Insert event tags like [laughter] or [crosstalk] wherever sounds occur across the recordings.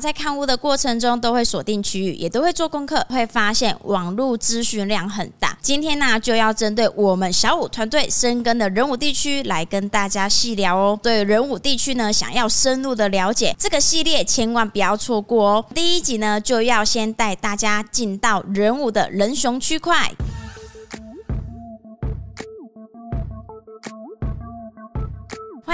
在看屋的过程中，都会锁定区域，也都会做功课，会发现网络咨询量很大。今天呢，就要针对我们小五团队深耕的人武地区来跟大家细聊哦。对人武地区呢，想要深入的了解，这个系列千万不要错过哦。第一集呢，就要先带大家进到人武的人熊区块。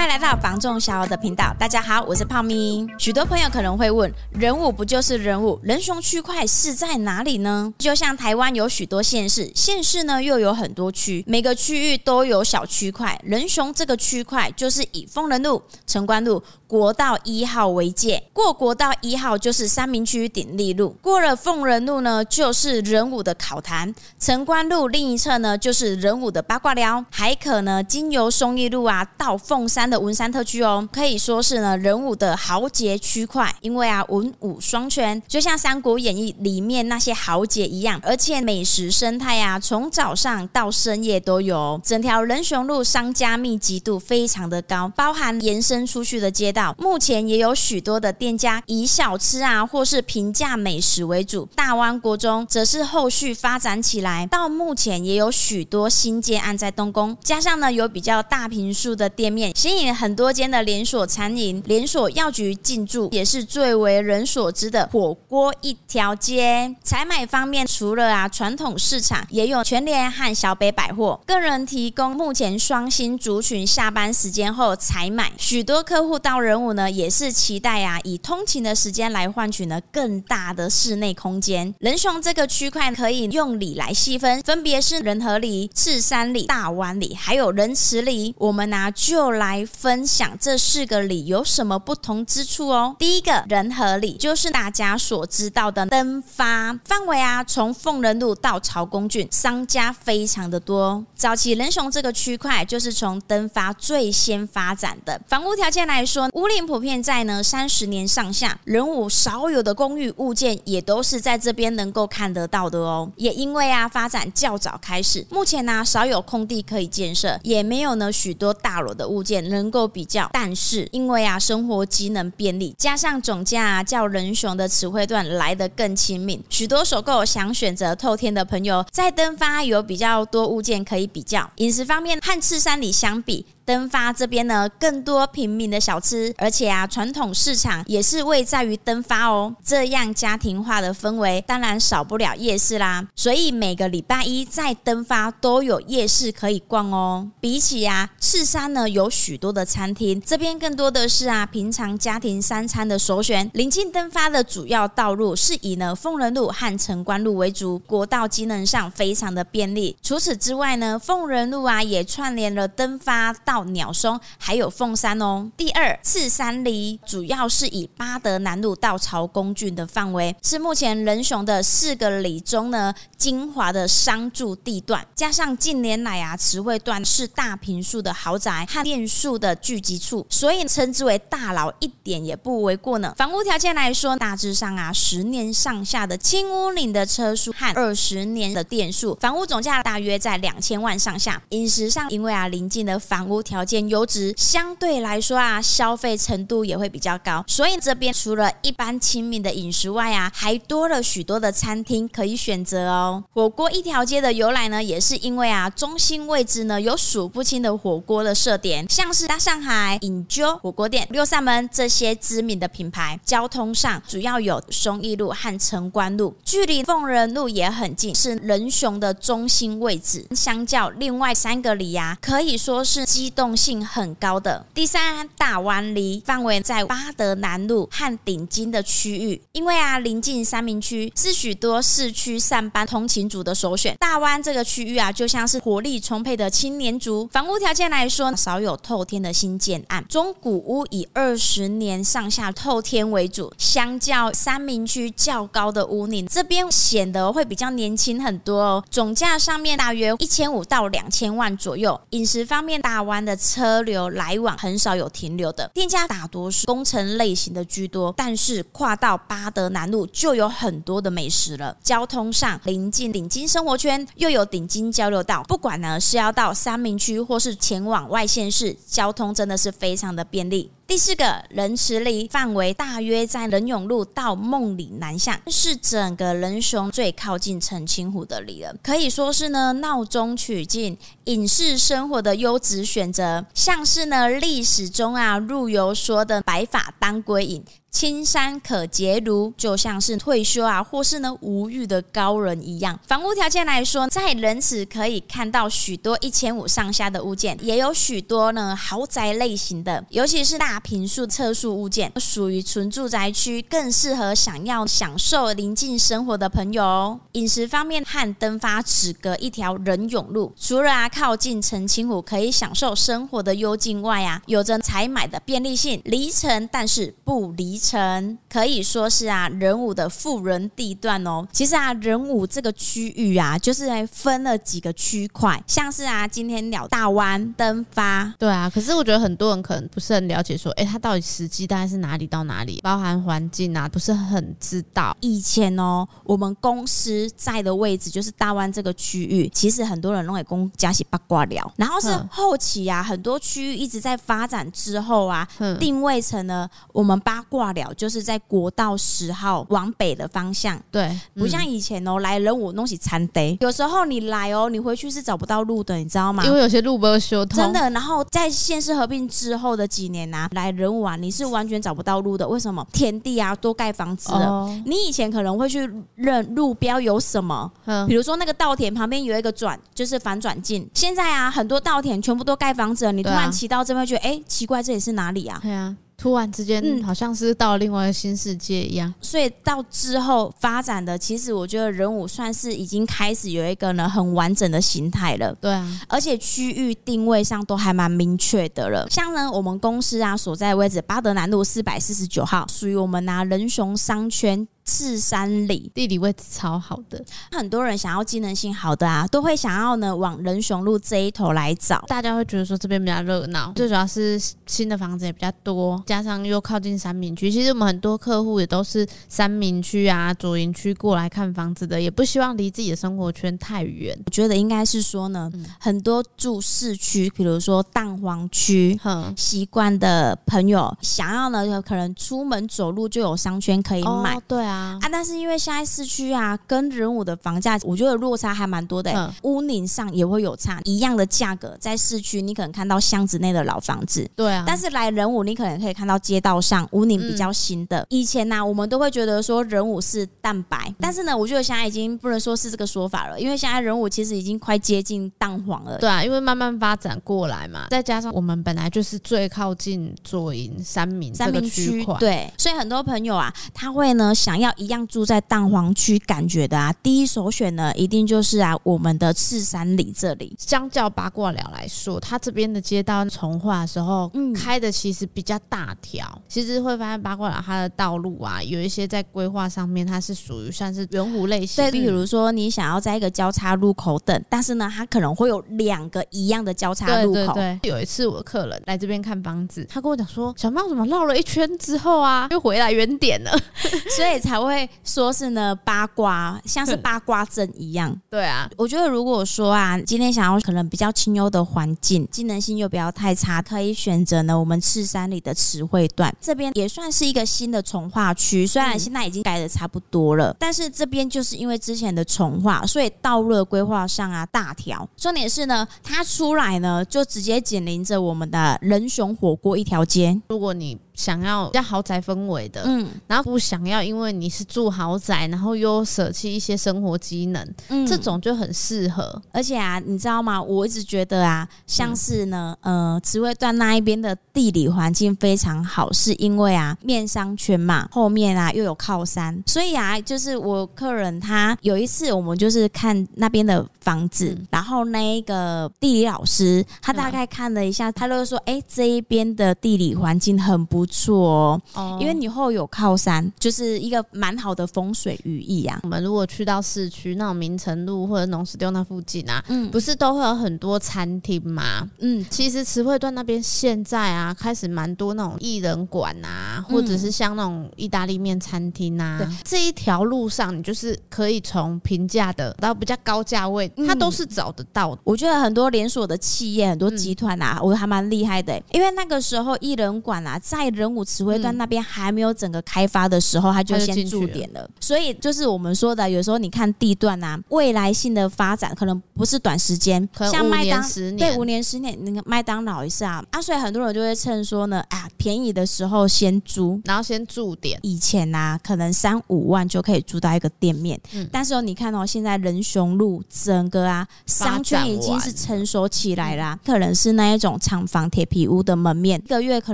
来到房仲小的频道，大家好，我是泡咪。许多朋友可能会问，仁武不就是仁武？仁雄区块是在哪里呢？就像台湾有许多县市，县市呢又有很多区，每个区域都有小区块。仁雄这个区块就是以凤仁路、城关路、国道一号为界，过国道一号就是三民区鼎立路，过了凤仁路呢就是仁武的考坛，城关路另一侧呢就是仁武的八卦寮，还可呢经由松义路啊到凤山。的文山特区哦，可以说是呢人武的豪杰区块，因为啊文武双全，就像《三国演义》里面那些豪杰一样，而且美食生态啊，从早上到深夜都有。整条仁雄路商家密集度非常的高，包含延伸出去的街道，目前也有许多的店家以小吃啊或是平价美食为主。大湾国中则是后续发展起来，到目前也有许多新建案在动工，加上呢有比较大坪数的店面，吸引很多间的连锁餐饮、连锁药局进驻，也是最为人所知的火锅一条街。采买方面，除了啊传统市场，也有全联和小北百货，个人提供目前双薪族群下班时间后采买。许多客户到仁武呢，也是期待啊以通勤的时间来换取呢更大的室内空间。仁雄这个区块可以用里来细分，分别是仁和里、赤山里、大湾里，还有仁慈里。我们呢、啊、就来。[laughs] 分享这四个里有什么不同之处哦。第一个仁和里就是大家所知道的登发范围啊，从凤仁路到曹公郡，商家非常的多。早期仁雄这个区块就是从登发最先发展的。房屋条件来说，屋龄普遍在呢三十年上下，仁武少有的公寓物件也都是在这边能够看得到的哦。也因为啊发展较早开始，目前呢、少有空地可以建设，也没有呢许多大楼的物件能够比较，但是因为啊，生活机能便利，加上总价啊较仁雄的词汇段来得更亲民，许多首购想选择透天的朋友，在登发有比较多物件可以比较。饮食方面和赤山里相比。登发这边呢，更多平民的小吃，而且啊，传统市场也是位在于登发哦。这样家庭化的氛围，当然少不了夜市啦。所以每个礼拜一在登发都有夜市可以逛哦。比起啊，赤山呢有许多多的餐厅，这边更多的是啊，平常家庭三餐的首选。临近登发的主要道路是以呢凤仁路和城关路为主，国道机能上非常的便利。除此之外呢，凤仁路啊也串联了登发到。鸟松还有凤山哦。第二，赤山里主要是以八德南路到朝公郡的范围，是目前仁雄的四个里中呢精华的商住地段。加上近年来啊，慈惠段是大平数的豪宅和店数的聚集处，所以称之为大佬一点也不为过呢。房屋条件来说，大致上啊，十年上下的青屋岭的车数和二十年的店数，房屋总价大约在两千万上下。饮食上，因为啊临近的房屋。条件优质，相对来说啊，消费程度也会比较高。所以这边除了一般亲民的饮食外啊，还多了许多的餐厅可以选择哦。火锅一条街的由来呢，也是因为啊，中心位置呢有数不清的火锅的设点，像是大上海、隐鸠火锅店、六扇门这些知名的品牌。交通上主要有松义路和城关路，距离凤仁路也很近，是仁雄的中心位置。相较另外三个里啊，可以说是机。动性很高的。第三，大湾里范围在八德南路和顶金的区域，因为啊临近三民区，是许多市区上班通勤族的首选。大湾这个区域啊，就像是活力充沛的青年族。房屋条件来说，少有透天的新建案，中古屋以二十年上下透天为主。相较三民区较高的屋龄，这边显得会比较年轻很多哦。总价上面大约一千五到两千万左右。饮食方面，大湾。的车流来往很少有停留的，店家大多数工程类型的居多，但是跨到八德南路就有很多的美食了。交通上临近顶金生活圈，又有顶金交流道，不管呢是要到三民区或是前往外县市，交交通真的是非常的便利。第四个仁慈里范围大约在仁永路到梦里南巷，是整个仁雄最靠近澄清湖的里了，可以说是呢闹中取静、隐士生活的优质选择。像是呢历史中啊陆游说的“白发当归隐”。青山可结庐，就像是退休啊，或是呢无欲的高人一样。房屋条件来说，在仁慈可以看到许多一千五上下的物件，也有许多呢豪宅类型的，尤其是大平数、侧数物件，属于纯住宅区，更适合想要享受宁静生活的朋友。饮食方面，和登发只隔一条仁永路，除了啊靠近澄清湖，可以享受生活的幽静外啊，有着采买的便利性，离城但是不离。城可以说是啊人武的富人地段哦。其实啊人武这个区域啊，就是分了几个区块，像是啊今天鸟大湾登发，对啊。可是我觉得很多人可能不是很了解，说哎，它到底实际大概是哪里到哪里，包含环境啊，不是很知道。以前哦，我们公司在的位置就是大湾这个区域，其实很多人认为公家是八卦寮，然后是后期啊很多区域一直在发展之后啊，定位成了我们八卦。聊，就是在国道十号往北的方向，对，不像以前哦，来人我弄起餐得，有时候你来哦，你回去是找不到路的，你知道吗？因为有些路不会修通，真的。然后在县市合并之后的几年啊，来仁武啊，你是完全找不到路的。为什么？田地啊，多盖房子了。哦、你以前可能会去认路标有什么，嗯、比如说那个稻田旁边有一个转，就是反转径。现在啊，很多稻田全部都盖房子了，你突然骑到这边，觉得哎，奇怪，这里是哪里啊？对啊。突然之间，嗯，好像是到了另外一个新世界一样。所以到之后发展的，其实我觉得人武算是已经开始有一个呢很完整的形态了。对啊，而且区域定位上都还蛮明确的了。像呢，我们公司啊所在的位置，八德南路四百四十九号，属于我们拿仁雄商圈。赤山里地理位置超好的，很多人想要机能性好的啊，都会想要呢往仁雄路这一头来找。大家会觉得说这边比较热闹，最主要是新的房子也比较多，加上又靠近三明区。其实我们很多客户也都是三明区啊、左营区过来看房子的，也不希望离自己的生活圈太远。我觉得应该是说呢，嗯、很多住市区，比如说蛋黄区，习惯的朋友想要呢，可能出门走路就有商圈可以买。哦、对啊。啊，但是因为现在市区啊，跟仁武的房价，我觉得落差还蛮多的、欸。嗯、屋龄上也会有差，一样的价格，在市区你可能看到巷子内的老房子，对啊。但是来仁武，你可能可以看到街道上屋龄比较新的。嗯、以前呢、啊，我们都会觉得说仁武是蛋白，但是呢，我觉得现在已经不能说是这个说法了，因为现在仁武其实已经快接近蛋黄了。对啊，因为慢慢发展过来嘛，再加上我们本来就是最靠近左营三民三个区块，对，所以很多朋友啊，他会呢想要。要一样住在蛋黄区感觉的啊，第一首选呢，一定就是啊我们的赤山里这里。相较八卦寮来说，它这边的街道重化的时候，嗯，开的其实比较大条。其实会发现八卦寮它的道路啊，有一些在规划上面，它是属于算是圆弧类型。对，比如说你想要在一个交叉路口等，但是呢，它可能会有两个一样的交叉路口。对，对，对，有一次我的客人来这边看房子，他跟我讲说：“小猫怎么绕了一圈之后啊，又回来原点了？” [laughs] [laughs] 所以才。才会说是呢八卦，像是八卦阵一样。对啊，我觉得如果说啊，今天想要可能比较清幽的环境，机能性又不要太差，可以选择呢我们赤山里的词汇段这边，也算是一个新的从化区。虽然现在已经改的差不多了，但是这边就是因为之前的从化，所以道路的规划上啊大条。重点是呢，它出来呢就直接紧邻着我们的人熊火锅一条街。如果你想要比较豪宅氛围的，嗯，然后不想要，因为你是住豪宅，然后又舍弃一些生活机能，嗯，这种就很适合。而且啊，你知道吗？我一直觉得啊，像是呢，呃，慈惠段那一边的地理环境非常好，是因为啊，面商圈嘛，后面啊又有靠山，所以啊，就是我客人他有一次，我们就是看那边的房子，然后那一个地理老师他大概看了一下，他就说，哎，这一边的地理环境很不。不错哦，哦。因为你后有靠山，就是一个蛮好的风水寓意啊。我们如果去到市区那种明城路或者农十六那附近啊，嗯。不是都会有很多餐厅吗？嗯，其实慈惠段那边现在啊，开始蛮多那种艺人馆啊，或者是像那种意大利面餐厅啊，对。这一条路上你就是可以从平价的到比较高价位，它都是找得到的。我觉得很多连锁的企业、很多集团啊，我还蛮厉害的、欸，因为那个时候艺人馆啊，在仁武慈惠段那边还没有整个开发的时候，他就先驻点了。所以就是我们说的，有时候你看地段啊，未来性的发展可能不是短时间，像麦当十年。对五年十年，那个麦当劳也是啊。啊，所以很多人就会趁说呢，啊，便宜的时候先租，然后先驻点。以前啊，可能三五万就可以租到一个店面，嗯、但是哦，你看哦，现在仁雄路整个啊商圈已经是成熟起来啦、啊，可能是那一种厂房铁皮屋的门面，一个月可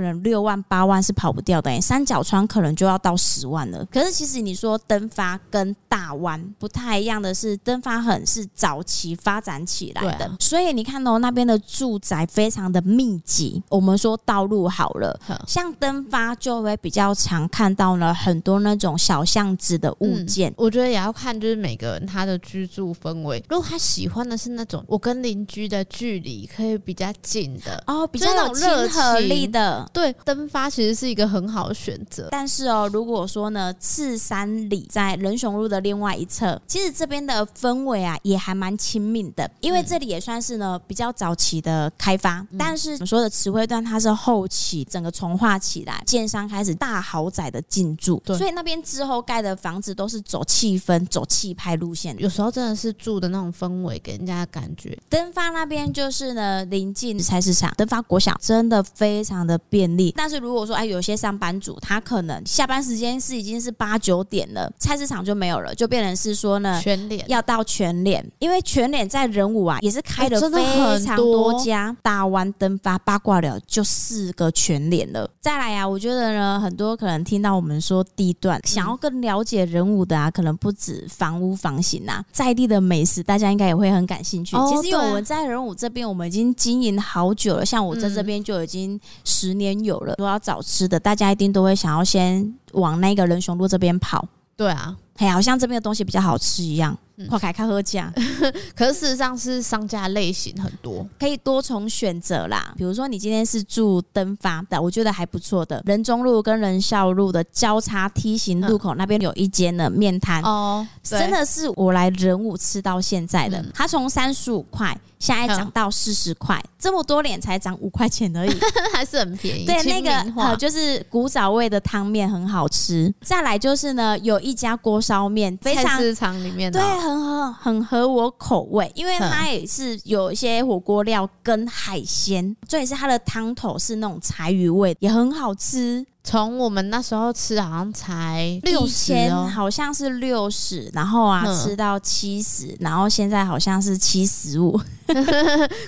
能六万八万是跑不掉的、欸，三角窗可能就要到十万了。可是其实你说登发跟大湾不太一样的是，登发很是早期发展起来的，啊、所以你看哦，那边的住宅非常的密集。我们说道路好了，像登发就会比较常看到呢很多那种小巷子的物件、嗯。我觉得也要看就是每个人他的居住氛围，如果他喜欢的是那种我跟邻居的距离可以比较近的哦，比较有亲和力的，对，登发其实是一个很好的选择。但是哦，如果说呢，赤山里在仁雄路的另外一侧，其实这边的氛围啊也还蛮亲密的，因为这里也算是呢比较早期的开发。嗯、但是我们说的慈惠段，它是后期整个重化起来，建商开始大豪宅的进驻，对，所以那边之后盖的房子都是走气氛、走气派路线。有时候真的是住的那种氛围，给人家的感觉。登发那边就是呢，临近菜市场，登发国小真的非常的便利。但是如果说哎，有些上班族他可能下班时间是已经是八九点了，菜市场就没有了，就变成是说呢，全脸要到全脸，因为全脸在仁武啊也是开了非常多家，大湾灯发八卦了就四个全脸了。再来啊，我觉得呢，很多可能听到我们说地段，想要更了解仁武的啊，可能不止房屋房型啊，在地的美食，大家应该也会很感兴趣。其实因为我们在仁武这边，我们已经经营好久了，像我在这边就已经十年有了。都要找好吃的，大家一定都会想要先往那个人雄路这边跑。对啊，哎，好像这边的东西比较好吃一样。快开开喝价，[laughs] 可是事实上是商家类型很多，可以多重选择啦。比如说你今天是住登发的，我觉得还不错的。仁中路跟仁孝路的交叉梯形路口那边有一间的面摊哦，真的是我来仁武吃到现在的。它从三十五块现在涨到四十块，这么多年才涨五块钱而已，[laughs] 还是很便宜。对，那个呃就是古早味的汤面很好吃。再来就是呢，有一家锅烧面，非常市场里面对。很合很合我口味，因为它也是有一些火锅料跟海鲜，重点是它的汤头是那种柴鱼味，也很好吃。从我们那时候吃好像才六十，好像是六十，然后啊吃到七十，然后现在好像是七十五。[laughs]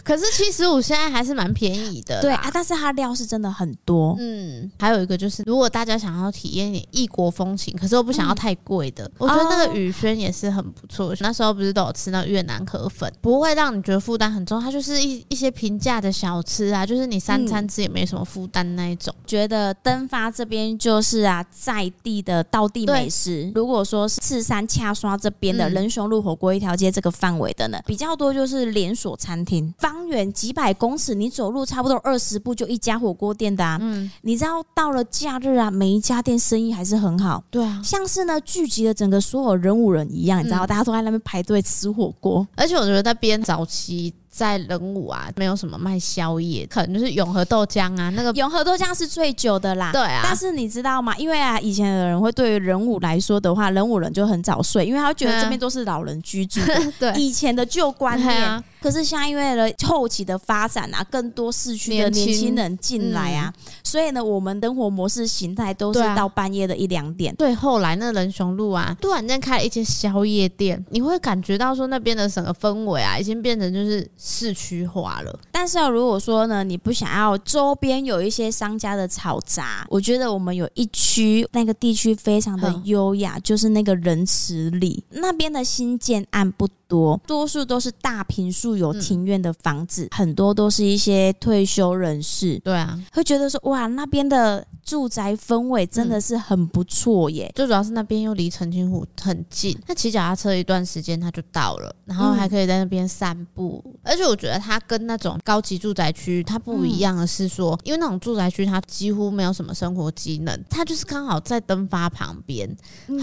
可是七十五现在还是蛮便宜的，对啊，但是它料是真的很多。嗯，还有一个就是，如果大家想要体验点异国风情，可是又不想要太贵的，我觉得那个雨轩也是很不错。那时候不是都有吃那越南河粉，不会让你觉得负担很重，它就是一一些平价的小吃啊，就是你三餐吃也没什么负担那一种。觉得登发这边就是啊，在地的道地美食。如果说是赤山恰刷这边的仁雄路火锅一条街这个范围的呢，比较多就是连锁餐厅，方圆几百公尺，你走路差不多二十步就一家火锅店的啊。嗯，你知道到了假日啊，每一家店生意还是很好。对啊，像是呢聚集了整个所有人五人一样，你知道，大家都在那边排队吃火锅。而且我觉得那边早期。在仁武啊，没有什么卖宵夜，可能就是永和豆浆啊，那个永和豆浆是最久的啦。对啊，但是你知道吗？因为啊，以前的人会对于仁武来说的话，仁武人就很早睡，因为他觉得这边都是老人居住的。[laughs] 对，以前的旧观念。可是现在因为了后期的发展啊，更多市区的年轻人进来啊，嗯、所以呢，我们灯火模式形态都是到半夜的一两点。对，后来那仁雄路啊，突然间开了一间宵夜店，你会感觉到说那边的整个氛围啊，已经变成就是市区化了。但但是如果说呢，你不想要周边有一些商家的吵杂，我觉得我们有一区那个地区非常的优雅，就是那个仁慈里那边的新建案不多，多数都是大平数有庭院的房子，嗯，很多都是一些退休人士。对啊，会觉得说哇，那边的住宅氛围真的是很不错耶。最主要是那边又离澄清湖很近，那骑脚踏车一段时间他就到了，然后还可以在那边散步。嗯，而且我觉得它跟那种高级住宅区它不一样的是说，因为那种住宅区它几乎没有什么生活机能，它就是刚好在灯发旁边，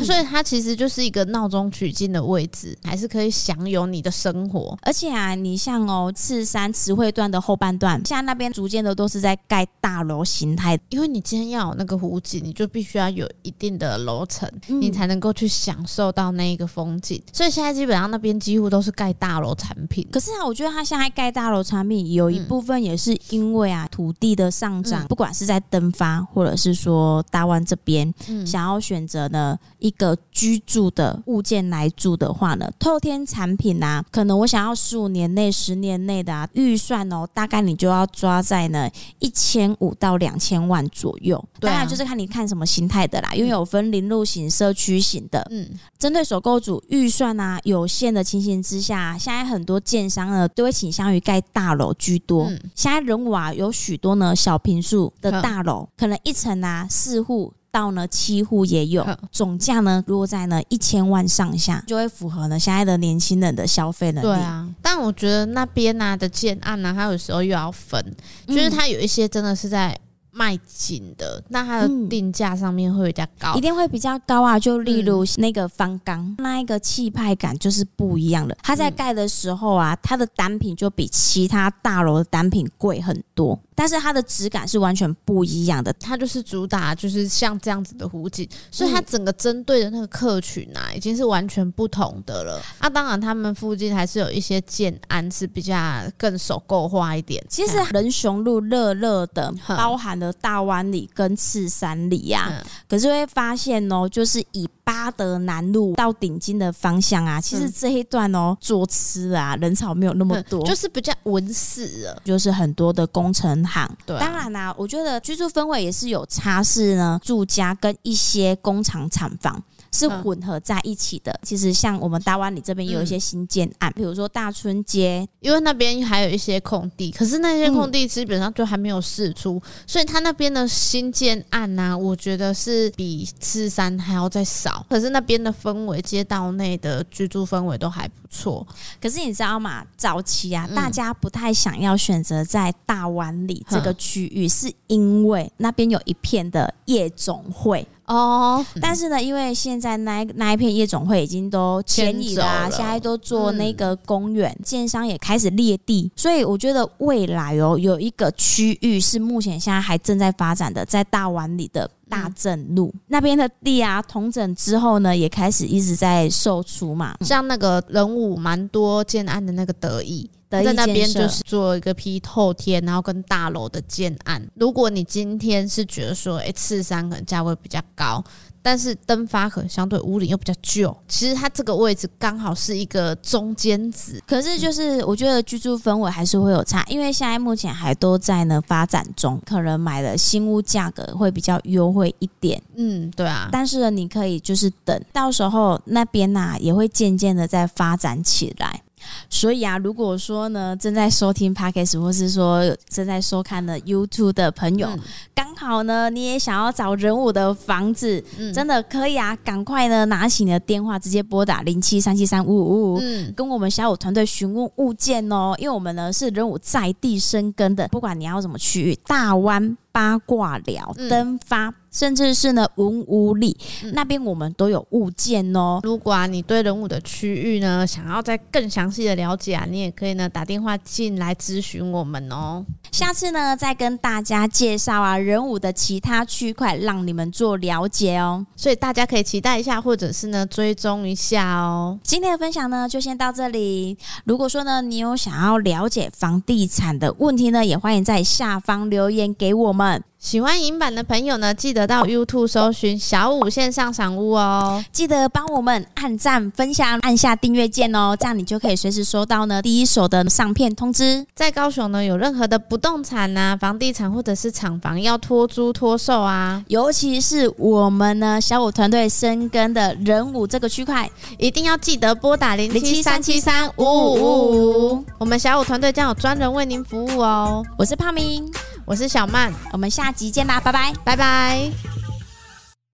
所以它其实就是一个闹中取静的位置，还是可以享有你的生活，而且啊，你像哦，赤山慈惠段的后半段，现在那边逐渐的都是在盖大楼形态，因为你今天要有那个湖景，你就必须要有一定的楼层，嗯，你才能够去享受到那一个风景。所以现在基本上那边几乎都是盖大楼产品。可是啊，我觉得它现在盖大楼产品有一部分也是因为啊，土地的上涨，嗯，不管是在登发或者是说大湾这边，嗯，想要选择呢一个居住的物件来住的话呢，透天产。品啊，可能我想要十五年内、十年内的啊，预算哦，大概你就要抓在呢一千五到两千万左右。当然就是看你看什么形态的啦，因为有分临路型、社区型的。嗯，针对首购组预算啊有限的情形之下，现在很多建商呢都会倾向于盖大楼居多。现在仁武啊有许多呢小平数的大楼，可能一层啊四户。到呢七户也有，总价呢落在呢一千万上下，就会符合呢现在的年轻人的消费能力。对啊，但我觉得那边呢、啊、的建案呢、啊，它有时候又要分，就是它有一些真的是在。卖紧的，那它的定价上面会比较高，嗯，一定会比较高啊。就例如那个方刚，嗯，那一个气派感就是不一样的。它在盖的时候啊，它的单品就比其他大楼的单品贵很多，但是它的质感是完全不一样的。它就是主打就是像这样子的湖景，所以它整个针对的那个客群啊，已经是完全不同的了。啊，当然他们附近还是有一些建安是比较更首购化一点。其实仁雄路热热的，包含。了大湾里跟赤山里呀、啊，可是会发现哦，就是以八德南路到顶金的方向啊，其实这一段哦，坐吃啊，人潮没有那么多，就是比较文史了，就是很多的工程行。对，当然啦、啊，我觉得居住氛围也是有差势呢，住家跟一些工厂厂房。是混合在一起的。其实像我们大湾里这边也有一些新建案，比如说大春街，因为那边还有一些空地，可是那些空地基本上就还没有释出，所以他那边的新建案呢，我觉得是比赤山还要再少。可是那边的氛围，街道内的居住氛围都还不错。可是你知道吗？早期啊，大家不太想要选择在大湾里这个区域，是因为那边有一片的夜总会。哦，但是呢，因为现在那那一片夜总会已经都迁移了，啊，现在都做那个公园，建商也开始裂地，所以我觉得未来哦，有一个区域是目前现在还正在发展的，在大湾里的大正路。那边的地啊，统整之后呢，也开始一直在售出嘛，像那个人物蛮多建案的那个得意。在那边就是做一个批透天，然后跟大楼的建案。如果你今天是觉得说，哎、欸，赤山可能价位比较高，但是登发可能相对屋龄又比较旧，其实它这个位置刚好是一个中间值。可是就是我觉得居住氛围还是会有差，因为现在目前还都在呢发展中，可能买了新屋价格会比较优惠一点。嗯，对啊。但是呢，你可以就是等到时候那边呐、啊、也会渐渐的在发展起来。所以啊，如果说呢，正在收听 Podcast 或是说正在收看的 YouTube 的朋友，刚、嗯、好呢，你也想要找人物的房子，嗯、真的可以啊，赶快呢，拿起你的电话，直接拨打零七三七三五五五五，跟我们小五团队询问物件哦，因为我们呢是人物在地生根的，不管你要什么区域，大湾。八卦寮、登发、嗯，甚至是呢文武里、嗯、那边，我们都有物件哦。如果啊，你对人武的区域呢，想要再更详细的了解啊，你也可以呢打电话进来咨询我们哦。下次呢，再跟大家介绍啊人武的其他区块，让你们做了解哦。所以大家可以期待一下，或者是呢追踪一下哦。今天的分享呢，就先到这里。如果说呢，你有想要了解房地产的问题呢，也欢迎在下方留言给我们。喜欢影版的朋友呢，记得到 YouTube 搜寻小五线上赏屋哦。记得帮我们按赞、分享、按下订阅键哦，这样你就可以随时收到呢第一手的上片通知。在高雄呢，有任何的不动产啊、房地产或者是厂房要托租托售啊，尤其是我们呢小五团队深耕的人武这个区块，一定要记得拨打零七三七三五五五五，我们小五团队将有专人为您服务哦。我是胖明。我是小曼，我们下集见吧，拜拜，拜拜。